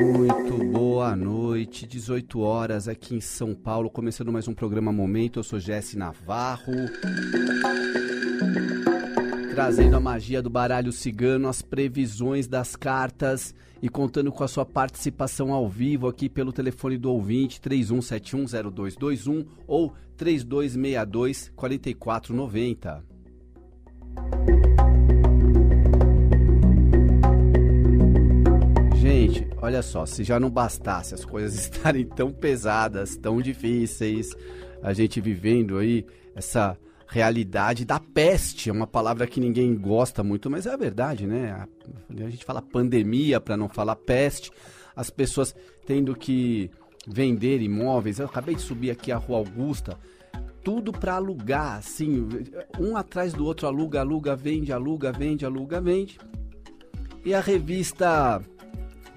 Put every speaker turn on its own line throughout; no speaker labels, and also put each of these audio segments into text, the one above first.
Muito boa noite, 18 horas aqui em São Paulo, começando mais um programa Momento. Eu sou Jesse Navarro. Trazendo a magia do baralho cigano, as previsões das cartas e contando com a sua participação ao vivo aqui pelo telefone do ouvinte 31710221 ou 3262 4490. Olha só, se já não bastasse as coisas estarem tão pesadas, tão difíceis, a gente vivendo aí essa realidade da peste, é uma palavra que ninguém gosta muito, mas é a verdade, né? A, a gente fala pandemia para não falar peste, as pessoas tendo que vender imóveis. Eu acabei de subir aqui a Rua Augusta, tudo para alugar, assim, um atrás do outro aluga, aluga, vende, aluga, vende, aluga, vende. E a revista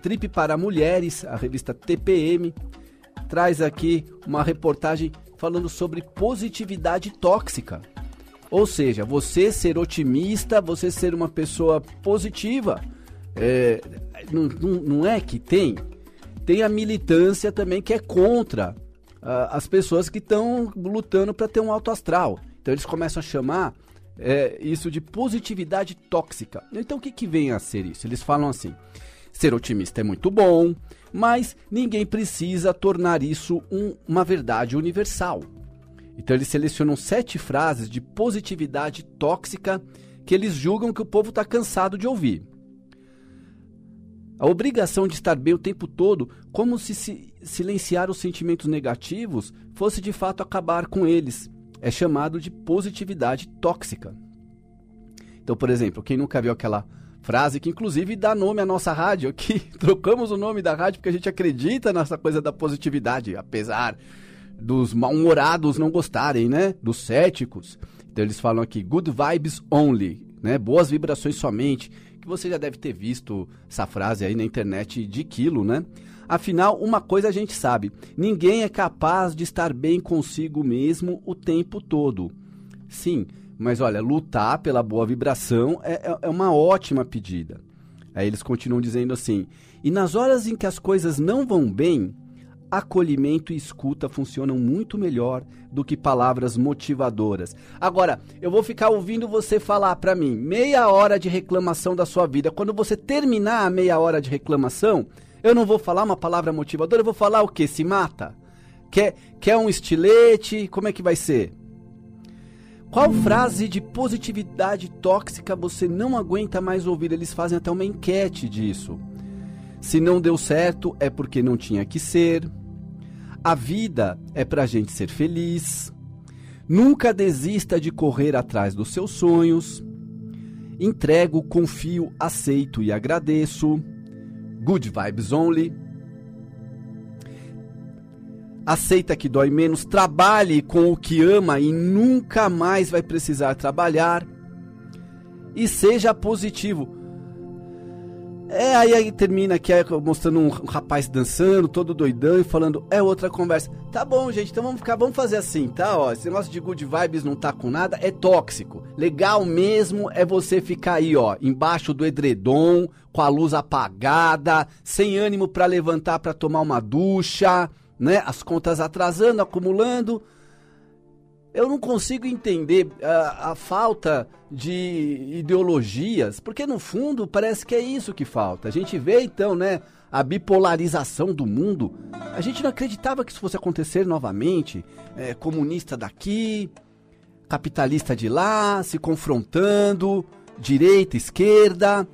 Trip para Mulheres, a revista TPM, traz aqui uma reportagem falando sobre positividade tóxica. Ou seja, você ser otimista, você ser uma pessoa positiva. É, não, não, é que tem? Tem a militância também que é contra uh, as pessoas que estão lutando para ter um alto astral. Então eles começam a chamar é, isso de positividade tóxica. Então o que, que vem a ser isso? Eles falam assim: ser otimista é muito bom, mas ninguém precisa tornar isso um, uma verdade universal. Então eles selecionam sete frases de positividade tóxica que eles julgam que o povo está cansado de ouvir. A obrigação de estar bem o tempo todo, como se, se silenciar os sentimentos negativos fosse de fato acabar com eles, é chamado de positividade tóxica. Então, por exemplo, quem nunca viu aquela frase que inclusive dá nome à nossa rádio aqui, trocamos o nome da rádio porque a gente acredita nessa coisa da positividade, apesar dos mal-humorados não gostarem, né? Dos céticos. Então eles falam aqui good vibes only, né? Boas vibrações somente que você já deve ter visto essa frase aí na internet de quilo, né? Afinal, uma coisa a gente sabe: ninguém é capaz de estar bem consigo mesmo o tempo todo. Sim, mas olha, lutar pela boa vibração é, é, é uma ótima pedida. Aí eles continuam dizendo assim: e nas horas em que as coisas não vão bem, acolhimento e escuta funcionam muito melhor do que palavras motivadoras. Agora, eu vou ficar ouvindo você falar para mim meia hora de reclamação da sua vida. Quando você terminar a meia hora de reclamação, eu não vou falar uma palavra motivadora, eu vou falar o que? Se mata? Quer, quer um estilete? Como é que vai ser? Qual frase de positividade tóxica você não aguenta mais ouvir? Eles fazem até uma enquete disso. Se não deu certo, é porque não tinha que ser. A vida é para a gente ser feliz. Nunca desista de correr atrás dos seus sonhos. Entrego, confio, aceito e agradeço. Good vibes only. Aceita que dói menos, trabalhe com o que ama e nunca mais vai precisar trabalhar. E seja positivo. É, aí, aí termina aqui mostrando um rapaz dançando, todo doidão e falando, é outra conversa. Tá bom, gente, então vamos ficar, vamos fazer assim, tá? Ó, esse negócio de good vibes não tá com nada, é tóxico. Legal mesmo é você ficar aí, ó, embaixo do edredom, com a luz apagada, sem ânimo para levantar para tomar uma ducha, né? As contas atrasando, acumulando eu não consigo entender a, a, falta de ideologias, porque no fundo parece que é isso que falta. A gente vê então, né, a bipolarização do mundo. A gente não acreditava que isso fosse acontecer novamente. É, comunista daqui, capitalista de lá, se confrontando, direita, esquerda.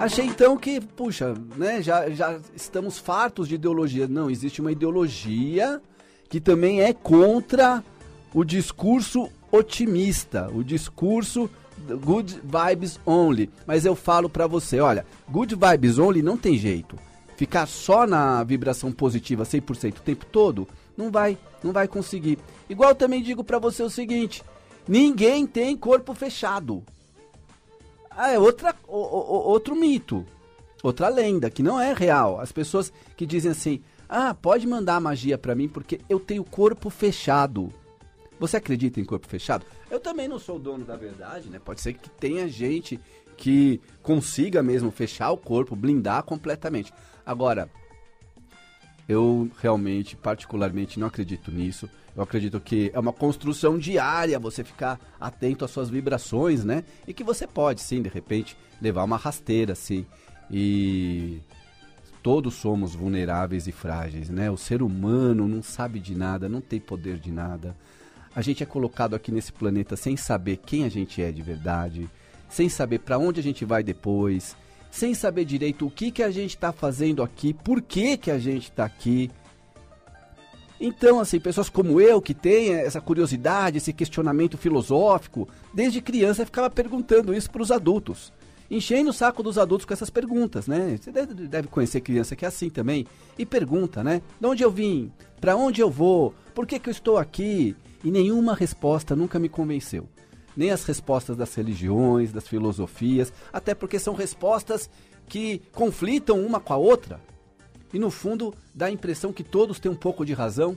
Achei então que, puxa, né, já, já estamos fartos de ideologia. Não, existe uma ideologia que também é contra o discurso otimista, o discurso good vibes only. Mas eu falo para você, olha, good vibes only não tem jeito. Ficar só na vibração positiva 100% o tempo todo, não vai, não vai conseguir. Igual também digo para você o seguinte, ninguém tem corpo fechado. Ah, é outra, o, o, outro mito, outra lenda que não é real. As pessoas que dizem assim: "Ah, pode mandar magia para mim porque eu tenho corpo fechado". Você acredita em corpo fechado? Eu também não sou o dono da verdade, né? Pode ser que tenha gente que consiga mesmo fechar o corpo, blindar completamente. Agora, Eu realmente, particularmente, não acredito nisso. Eu acredito que é uma construção diária você ficar atento às suas vibrações, né? E que você pode, sim, de repente, levar uma rasteira, sim. E todos somos vulneráveis e frágeis, né? O ser humano não sabe de nada, não tem poder de nada. A gente é colocado aqui nesse planeta sem saber quem a gente é de verdade, sem saber para onde a gente vai depois, sem saber direito o que que a gente está fazendo aqui, por que que a gente está aqui. Então, assim, pessoas como eu que têm essa curiosidade, esse questionamento filosófico, desde criança ficava perguntando isso para os adultos enchendo o saco dos adultos com essas perguntas, né? Você deve conhecer criança que é assim também e pergunta, né? De onde eu vim? Para onde eu vou? Por que, que eu estou aqui? E nenhuma resposta nunca me convenceu. Nem as respostas das religiões, das filosofias, até porque são respostas que conflitam uma com a outra. E no fundo dá a impressão que todos têm um pouco de razão.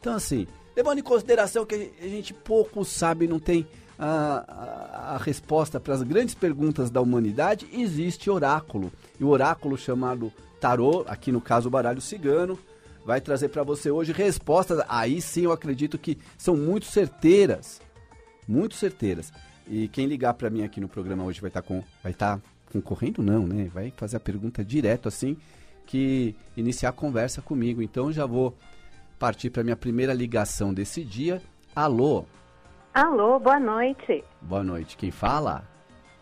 Então, assim, levando em consideração que a gente pouco sabe, não tem a, a, a resposta para as grandes perguntas da humanidade, existe oráculo. E o oráculo chamado Tarô, aqui no caso o baralho cigano, vai trazer para você hoje respostas. Aí sim eu acredito que são muito certeiras. Muito certeiras. E quem ligar para mim aqui no programa hoje vai estar tá com vai estar tá concorrendo não, né? Vai fazer a pergunta direto assim que iniciar a conversa comigo. Então já vou partir para minha primeira ligação desse dia. Alô.
Alô, boa noite.
Boa noite. Quem fala?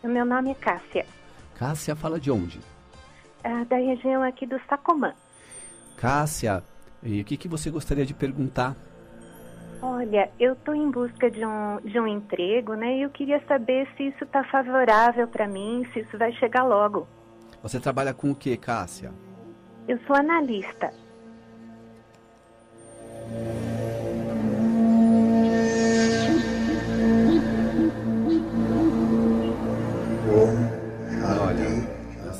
O meu nome é Cássia.
Cássia fala de onde?
É da região aqui do Sacomã.
Cássia, e o que, que você gostaria de perguntar?
Olha, eu estou em busca de um, de um emprego, né? E eu queria saber se isso está favorável para mim, se isso vai chegar logo.
Você trabalha com o que, Cássia?
Eu sou analista.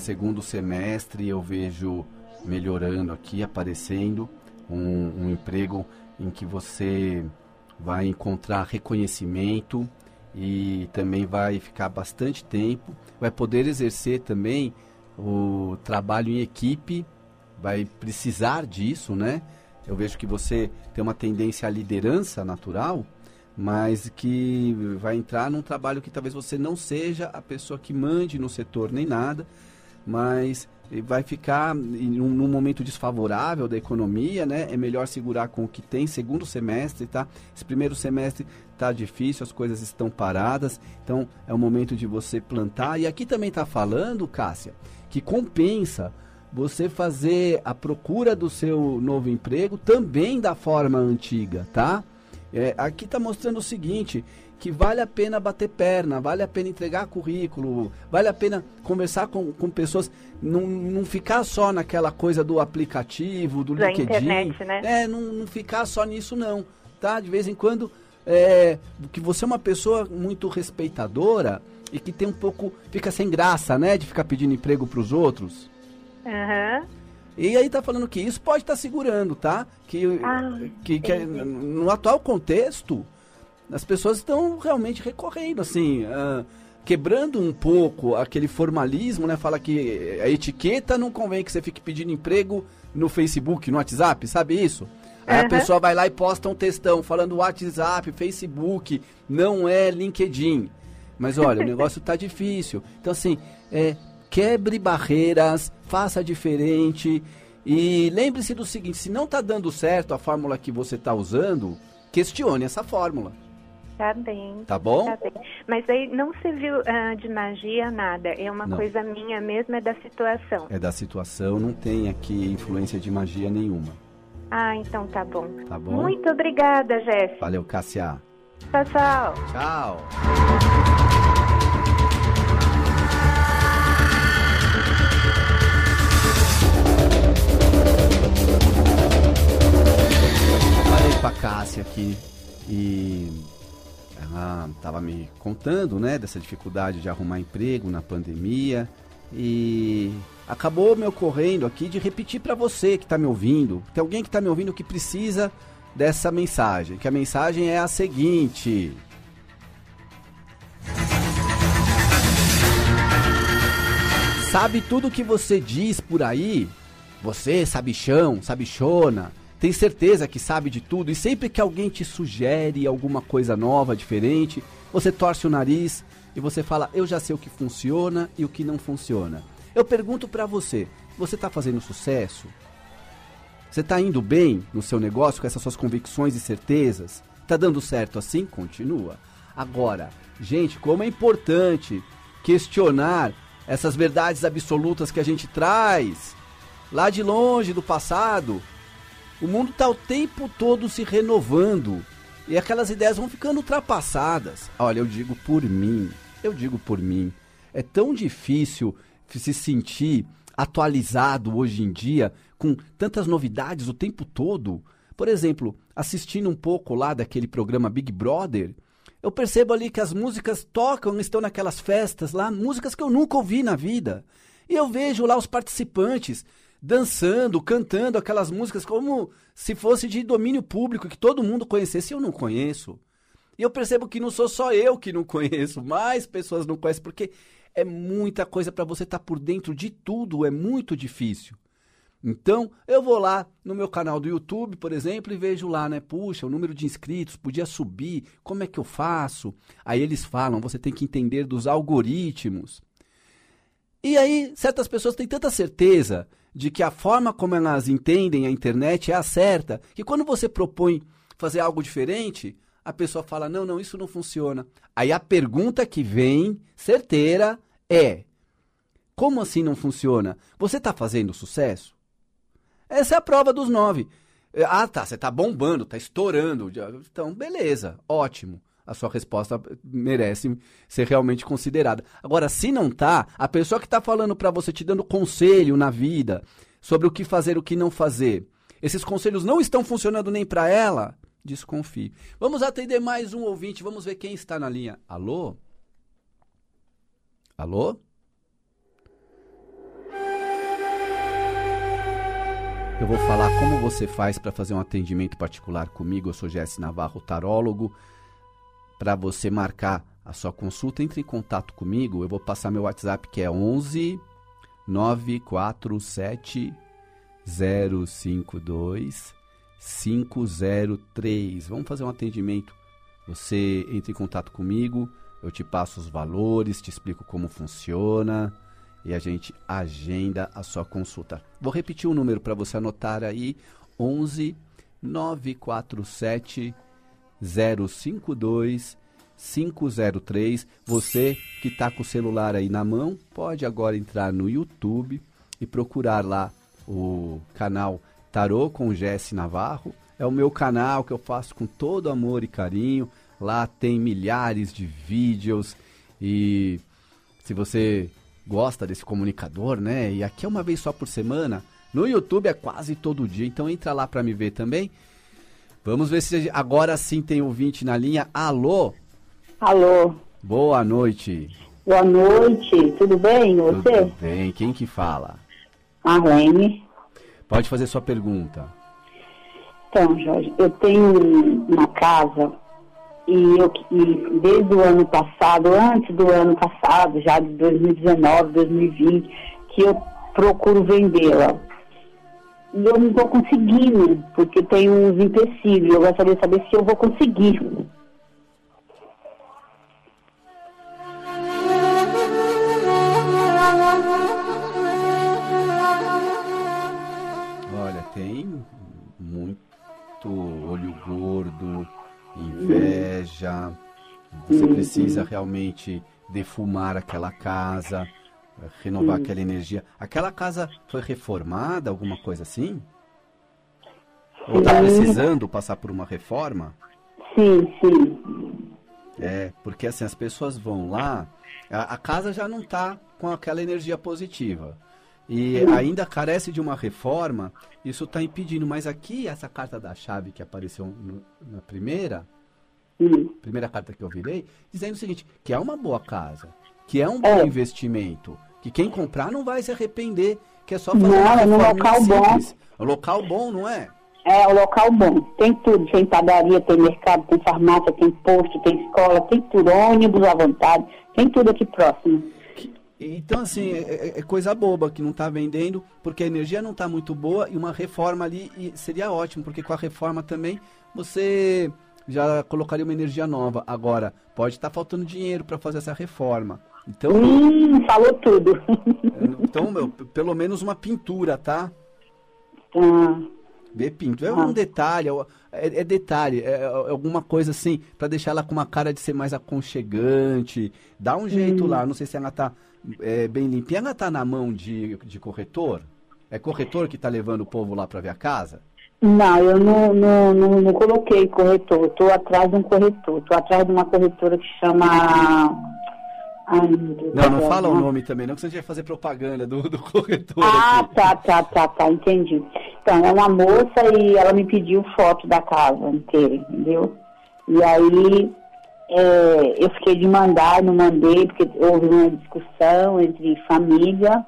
segundo semestre eu vejo melhorando aqui, aparecendo um, um emprego em que você vai encontrar reconhecimento e também vai ficar bastante tempo, vai poder exercer também o trabalho em equipe, vai precisar disso, né? Eu vejo que você tem uma tendência à liderança natural, mas que vai entrar num trabalho que talvez você não seja a pessoa que mande no setor nem nada, mas vai ficar num, num, momento desfavorável da economia, né? É melhor segurar com o que tem. Segundo semestre, tá? Esse primeiro semestre tá difícil, as coisas estão paradas, então é o momento de você plantar. E aqui também tá falando, Cássia, que compensa você fazer a procura do seu novo emprego também da forma antiga, tá? É, aqui está mostrando o seguinte, que vale a pena bater perna, vale a pena entregar currículo, vale a pena conversar com, com pessoas, não, não ficar só naquela coisa do aplicativo, do da LinkedIn. Internet, né? É, não, não ficar só nisso não, tá? De vez em quando, é, que você é uma pessoa muito respeitadora e que tem um pouco, fica sem graça, né? De ficar pedindo emprego para os outros.
Uhum.
E aí tá falando que isso pode estar tá segurando, tá? Que, ah, que, que no atual contexto, as pessoas estão realmente recorrendo, assim, uh, quebrando um pouco aquele formalismo, né? Fala que a etiqueta não convém que você fique pedindo emprego no Facebook, no WhatsApp, sabe isso? Aí uhum. a pessoa vai lá e posta um textão falando WhatsApp, Facebook, não é LinkedIn. Mas olha, o negócio tá difícil. Então, assim, é, quebre barreiras, faça diferente. E lembre-se do seguinte: se não tá dando certo a fórmula que você está usando, questione essa fórmula.
Tá bem.
Tá bom?
Tá bem. Mas aí não serviu uh, de magia nada. É uma não. coisa minha mesmo, é da situação.
É da situação, não tem aqui influência de magia nenhuma.
Ah, então tá bom.
Tá bom?
Muito obrigada, Jéssica.
Valeu, Cássia.
Tchau, tchau.
Tchau. Pra Cássia aqui e ela estava me contando, né, dessa dificuldade de arrumar emprego na pandemia e acabou me ocorrendo aqui de repetir para você que está me ouvindo. Tem alguém que está me ouvindo que precisa dessa mensagem, que a mensagem é a seguinte: Sabe tudo que você diz por aí? você, sabichão, sabichona, tem certeza que sabe de tudo e sempre que alguém te sugere alguma coisa nova, diferente, você torce o nariz e você fala: "Eu já sei o que funciona e o que não funciona". Eu pergunto para você, você está fazendo sucesso? Você está indo bem no seu negócio com essas suas convicções e certezas? Está dando certo assim? Continua. Agora, gente, como é importante questionar essas verdades absolutas que a gente traz lá de longe do passado. O mundo está o tempo todo se renovando e aquelas ideias vão ficando ultrapassadas. Olha, eu digo por mim, eu digo por mim. É tão difícil se sentir atualizado hoje em dia com tantas novidades o tempo todo. Por exemplo, assistindo um pouco lá daquele programa Big Brother, eu percebo ali que as músicas tocam, estão naquelas festas lá, músicas que eu nunca ouvi na vida. E eu vejo lá os participantes dançando, cantando aquelas músicas como se fosse de domínio público, que todo mundo conhecesse, eu não conheço. E eu percebo que não sou só eu que não conheço, mais pessoas não conhecem, porque é muita coisa para você estar tá por dentro de tudo, é muito difícil. Então, eu vou lá no meu canal do YouTube, por exemplo, e vejo lá, né? Puxa, o número de inscritos podia subir, como é que eu faço? Aí eles falam, você tem que entender dos algoritmos. E aí, certas pessoas têm tanta certeza de que a forma como elas entendem a internet é a certa, que quando você propõe fazer algo diferente, a pessoa fala: não, não, isso não funciona. Aí a pergunta que vem, certeira, é: como assim não funciona? Você está fazendo sucesso? Essa é a prova dos nove. Ah, tá, você está bombando, está estourando. Então, beleza, ótimo a sua resposta merece ser realmente considerada. Agora, se não tá, a pessoa que está falando para você, te dando conselho na vida sobre o que fazer, o que não fazer, esses conselhos não estão funcionando nem para ela, desconfie. Vamos atender mais um ouvinte, vamos ver quem está na linha. Alô? Alô? Eu vou falar como você faz para fazer um atendimento particular comigo. Eu sou Jesse Navarro, tarólogo para você marcar a sua consulta, entre em contato comigo. Eu vou passar meu WhatsApp que é 11 947 052 503. Vamos fazer um atendimento. Você entra em contato comigo, eu te passo os valores, te explico como funciona e a gente agenda a sua consulta. Vou repetir o número para você anotar aí: 11 947 052 503. Você que está com o celular aí na mão, pode agora entrar no YouTube e procurar lá o canal Tarô com Jesse Navarro. É o meu canal que eu faço com todo amor e carinho. Lá tem milhares de vídeos e se você gosta desse comunicador, né? E aqui é uma vez só por semana. No YouTube é quase todo dia, então entra lá para me ver também. Vamos ver se agora sim tem ouvinte na linha. Alô?
Alô?
Boa noite.
Boa noite, tudo bem? Você?
Tudo bem, quem que fala?
Arlene.
Pode fazer sua pergunta.
Então, Jorge, eu tenho uma casa e eu e desde o ano passado, antes do ano passado, já de 2019, 2020, que eu procuro vendê-la e eu não estou conseguindo, porque tem uns empecilhos. Eu gostaria de saber se eu vou conseguir.
Olha, tem muito olho gordo, inveja. Você precisa realmente defumar aquela casa renovar aquela energia. Aquela casa foi reformada, alguma coisa assim? Ou está precisando passar por uma reforma?
Sim, sim.
É, porque assim, as pessoas vão lá, a, a casa já não está com aquela energia positiva. E sim. ainda carece de uma reforma, isso está impedindo. Mas aqui, essa carta da chave que apareceu no, na primeira, sim. primeira carta que eu virei, dizendo o seguinte, que é uma boa casa que é um bom é. investimento, que quem comprar não vai se arrepender, que é só fazer
não, é no local
simples. bom. O local bom, não é?
É, o local bom. Tem tudo. Tem padaria, tem mercado, tem farmácia, tem posto, tem escola, tem tudo. Ônibus à vontade. Tem tudo aqui próximo.
Então, assim, é, é, é, coisa boba que não está vendendo, porque a energia não está muito boa e uma reforma ali seria ótimo, porque com a reforma também você já colocaria uma energia nova. Agora, pode estar tá faltando dinheiro para fazer essa reforma. Então,
hum, falou tudo.
Então, meu, pelo menos uma pintura, tá?
Ah.
Ver pintura. É um ah. detalhe, é, é detalhe, é, é, alguma coisa assim, para deixar ela com uma cara de ser mais aconchegante. Dá um jeito hum. lá, não sei se ela tá é, bem limpinha. Ela tá na mão de, de corretor? É corretor que tá levando o povo lá para ver a casa?
Não, eu não, não, não, não coloquei corretor. Estou atrás de um corretor. Estou atrás de uma corretora que chama.
Ai, não, não fala o nome também, não, que você vai fazer propaganda do, do corretor.
Ah, aqui. tá, tá, tá, tá, entendi. Então, é uma moça e ela me pediu foto da casa inteira, entendeu? E aí é, eu fiquei de mandar, não mandei, porque houve uma discussão entre família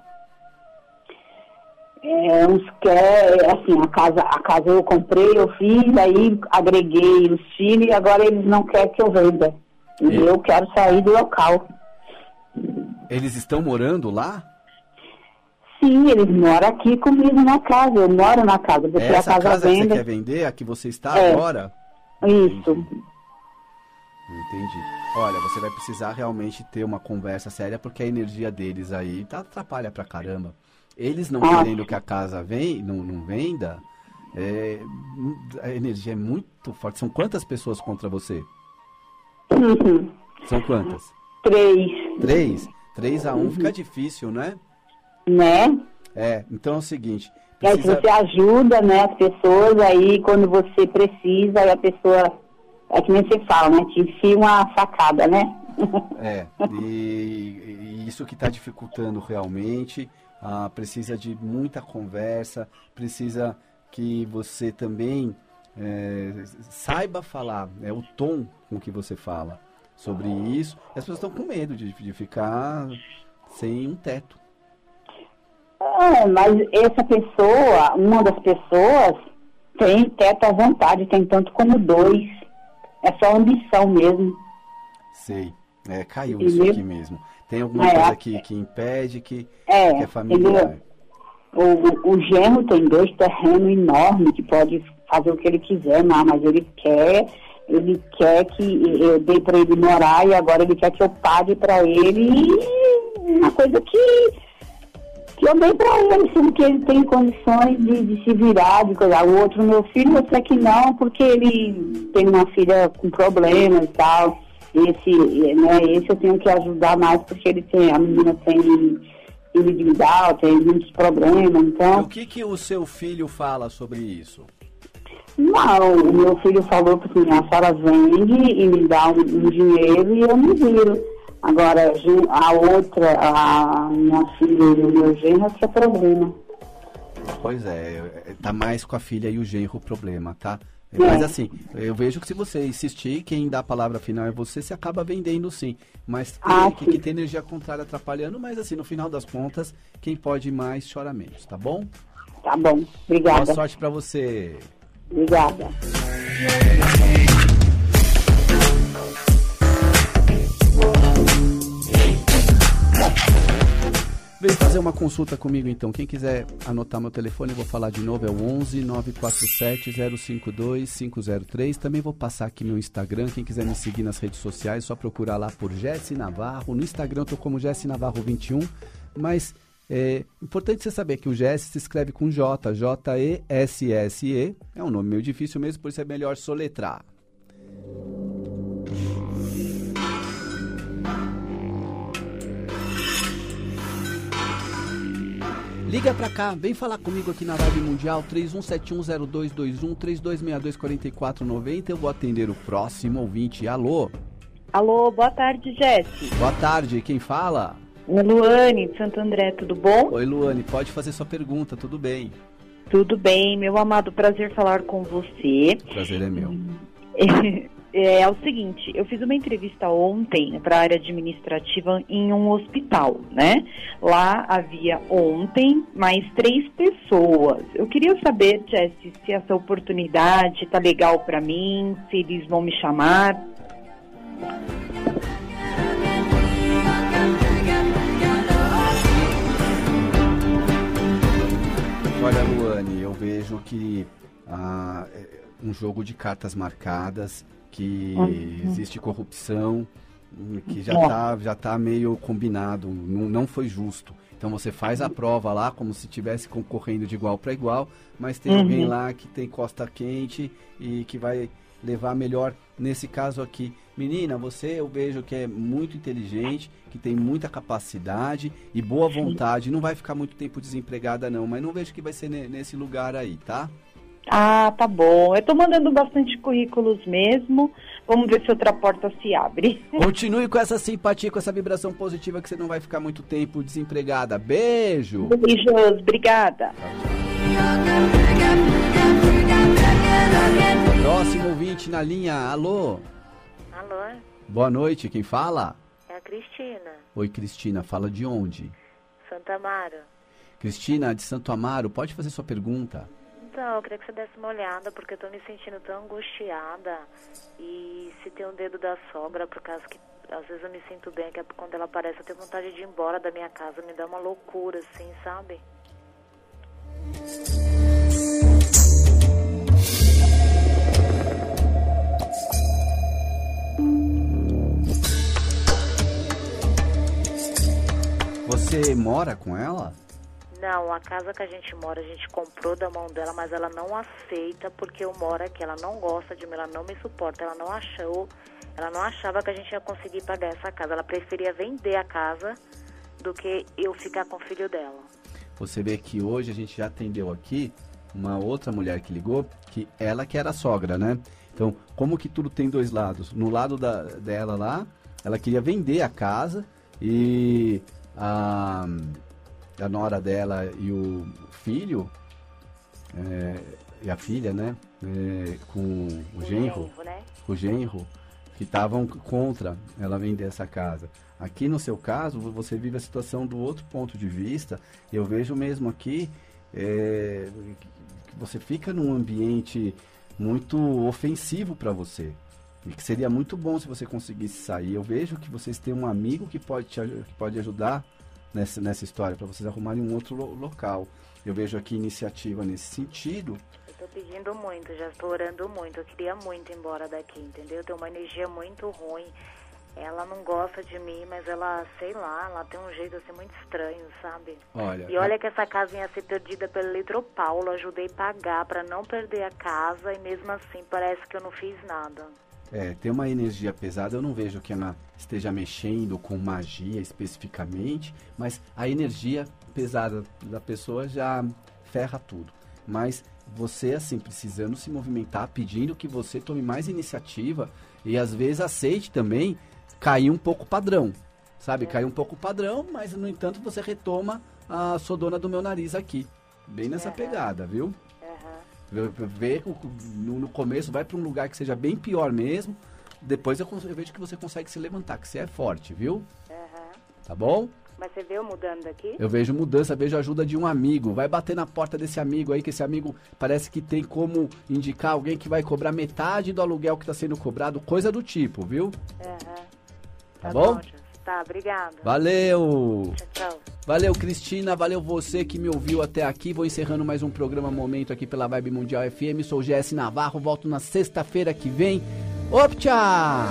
é, uns quer, assim, a casa, a casa eu comprei, eu fiz, aí agreguei os filhos e agora eles não querem que eu venda. E é. eu quero sair do local.
Eles estão morando lá?
Sim, eles moram aqui comigo na casa. Eu moro na casa. Porque
Essa
a casa,
casa
venda...
que você quer vender, a que você está é. agora?
Isso.
Entendi. Entendi. Olha, você vai precisar realmente ter uma conversa séria porque a energia deles aí tá, atrapalha pra caramba. Eles não ah. querendo que a casa vem, não, não venda, é, a energia é muito forte. São quantas pessoas contra você?
Uhum.
São quantas?
Três.
Três? Três a um uhum. fica difícil, né?
Né?
É, então é o seguinte.
Precisa... É, você ajuda, né, as pessoas, aí quando você precisa, aí a pessoa, é que nem você fala, né, te enfia uma facada, né?
É, e, e isso que está dificultando realmente ah, precisa de muita conversa, precisa que você também é, saiba falar, é o tom com que você fala sobre isso. As pessoas estão com medo de, de ficar sem um teto.
É, mas essa pessoa, uma das pessoas, tem teto à vontade, tem tanto como dois. É só ambição mesmo.
Sei. É, caiu Entendeu? isso aqui mesmo. Tem alguma é, coisa que, que impede que, é, que a família.
O, o genro tem dois terrenos enormes que pode fazer o que ele quiser, não, mas ele quer, ele quer que eu dei para ele morar e agora ele quer que eu pague para ele uma coisa que, que eu dei para ele, sendo que ele tem condições de, de se virar, de coisa. O outro, meu filho, eu sei que não, porque ele tem uma filha com problemas e tal. Esse, né, esse eu tenho que ajudar mais porque ele tem, a menina tem individual, tem muitos problemas, então...
o que, que o seu filho fala sobre isso?
Não, o meu filho falou que assim, a senhora vende e me dá um, um dinheiro e eu me viro. Agora, a outra, a minha filha e o meu genro, é que é problema.
Pois é, tá mais com a filha e o genro o problema, tá? É. Mas assim, eu vejo que se você insistir, quem dá a palavra final é você, você acaba vendendo sim. Mas ah, que, que tem energia contrária atrapalhando, mas assim, no final das contas, quem pode mais chora menos, tá bom?
Tá bom, obrigada.
Boa sorte para você.
Obrigada.
Vem fazer uma consulta comigo então. Quem quiser anotar meu telefone, eu vou falar de novo, é o 11 947 052 503. Também vou passar aqui meu Instagram. Quem quiser me seguir nas redes sociais, só procurar lá por Jesse Navarro. No Instagram eu tô como Jesse Navarro 21, mas é importante você saber que o Jesse se escreve com J, J-E-S-S-E. É um nome meio difícil mesmo, por isso é melhor soletrar. Liga pra cá, vem falar comigo aqui na Rádio Mundial 31710221 32624490. Eu vou atender o próximo ouvinte. Alô?
Alô, boa tarde, Jesse.
Boa tarde, quem fala?
Luane, de Santo André, tudo bom?
Oi, Luane, pode fazer sua pergunta, tudo bem?
Tudo bem, meu amado, prazer falar com você.
Prazer é meu.
É, é, o seguinte, eu fiz uma entrevista ontem para a área administrativa em um hospital, né? Lá havia ontem mais três pessoas. Eu queria saber, Jesse, se essa oportunidade tá legal para mim, se eles vão me chamar.
Olha, Luane, eu vejo que ah, é, um jogo de cartas marcadas, que existe corrupção, hum, que já está já tá meio combinado, não, não foi justo. Então você faz a prova lá como se estivesse concorrendo de igual para igual, mas tem uhum. alguém lá que tem costa quente e que vai levar melhor. Nesse caso aqui, Menina, você eu vejo que é muito inteligente, que tem muita capacidade e boa vontade. Não vai ficar muito tempo desempregada não, mas não vejo que vai ser nesse lugar aí, tá?
Ah, tá bom. Eu tô mandando bastante currículos mesmo. Vamos ver se outra porta se abre.
Continue com essa simpatia, com essa vibração positiva que você não vai ficar muito tempo desempregada. Beijo.
Beijos, obrigada.
Próximo ouvinte na linha. Alô?
Alô?
Boa noite, quem fala?
É a Cristina.
Oi, Cristina, fala de onde?
Santa Amaro.
Cristina, de Santo Amaro, pode fazer sua pergunta?
Então, eu queria que você desse uma olhada, porque eu tô me sentindo tão angustiada. E se tem um dedo da sogra, por causa que às vezes eu me sinto bem, que é quando ela aparece, eu tenho vontade de ir embora da minha casa, me dá uma loucura, assim, sabe?
Você mora com ela?
Não, a casa que a gente mora, a gente comprou da mão dela, mas ela não aceita porque eu moro aqui. Ela não gosta de mim, ela não me suporta. Ela não achou, ela não achava que a gente ia conseguir pagar essa casa. Ela preferia vender a casa do que eu ficar com o filho dela.
Você vê que hoje a gente já atendeu aqui uma outra mulher que ligou, que ela que era sogra, né? Então, como que tudo tem dois lados? No lado da, dela lá, ela queria vender a casa e a a nora dela e o filho, é, e a filha, né? É, com o genro,
genro né?
o genro, que estavam contra ela vender essa casa. Aqui no seu caso, você vive a situação do outro ponto de vista. Eu vejo mesmo aqui é, que você fica num ambiente muito ofensivo para você. E que seria muito bom se você conseguisse sair. Eu vejo que vocês têm um amigo que pode, te, que pode ajudar nessa, nessa história, para vocês arrumarem um outro lo local. Eu vejo aqui iniciativa nesse sentido.
Tô pedindo muito, já estou orando muito. Eu queria muito ir embora daqui, entendeu? Tem uma energia muito ruim. Ela não gosta de mim, mas ela, sei lá, ela tem um jeito assim muito estranho, sabe?
Olha,
e olha a... que essa casa ia ser perdida pelo Eletropaulo, ajudei a pagar para não perder a casa e mesmo assim parece que eu não fiz nada.
É, tem uma energia pesada, eu não vejo que ela esteja mexendo com magia especificamente, mas a energia pesada da pessoa já ferra tudo. Mas você, assim, precisando se movimentar, pedindo que você tome mais iniciativa e às vezes aceite também cair um pouco padrão, sabe? É. Cair um pouco padrão, mas no entanto você retoma a sou dona do meu nariz aqui. Bem nessa pegada, viu? Vê no, começo, vai para um lugar que seja bem pior mesmo. Depois eu, eu, vejo que você consegue se levantar, que você é forte, viu?
Uhum.
Tá bom?
Mas você viu mudando daqui?
Eu vejo mudança, vejo ajuda de um amigo. Vai bater na porta desse amigo aí, que esse amigo parece que tem como indicar alguém que vai cobrar metade do aluguel que está sendo cobrado, coisa do tipo, viu?
Uhum.
Tá, tá bom? bom
Tá, obrigada.
Valeu.
Tchau, tchau.
Valeu, Cristina. Valeu você que me ouviu até aqui. Vou encerrando mais um programa Momento aqui pela Vibe Mundial FM. Sou GS Navarro. Volto na sexta-feira que vem. Optcha!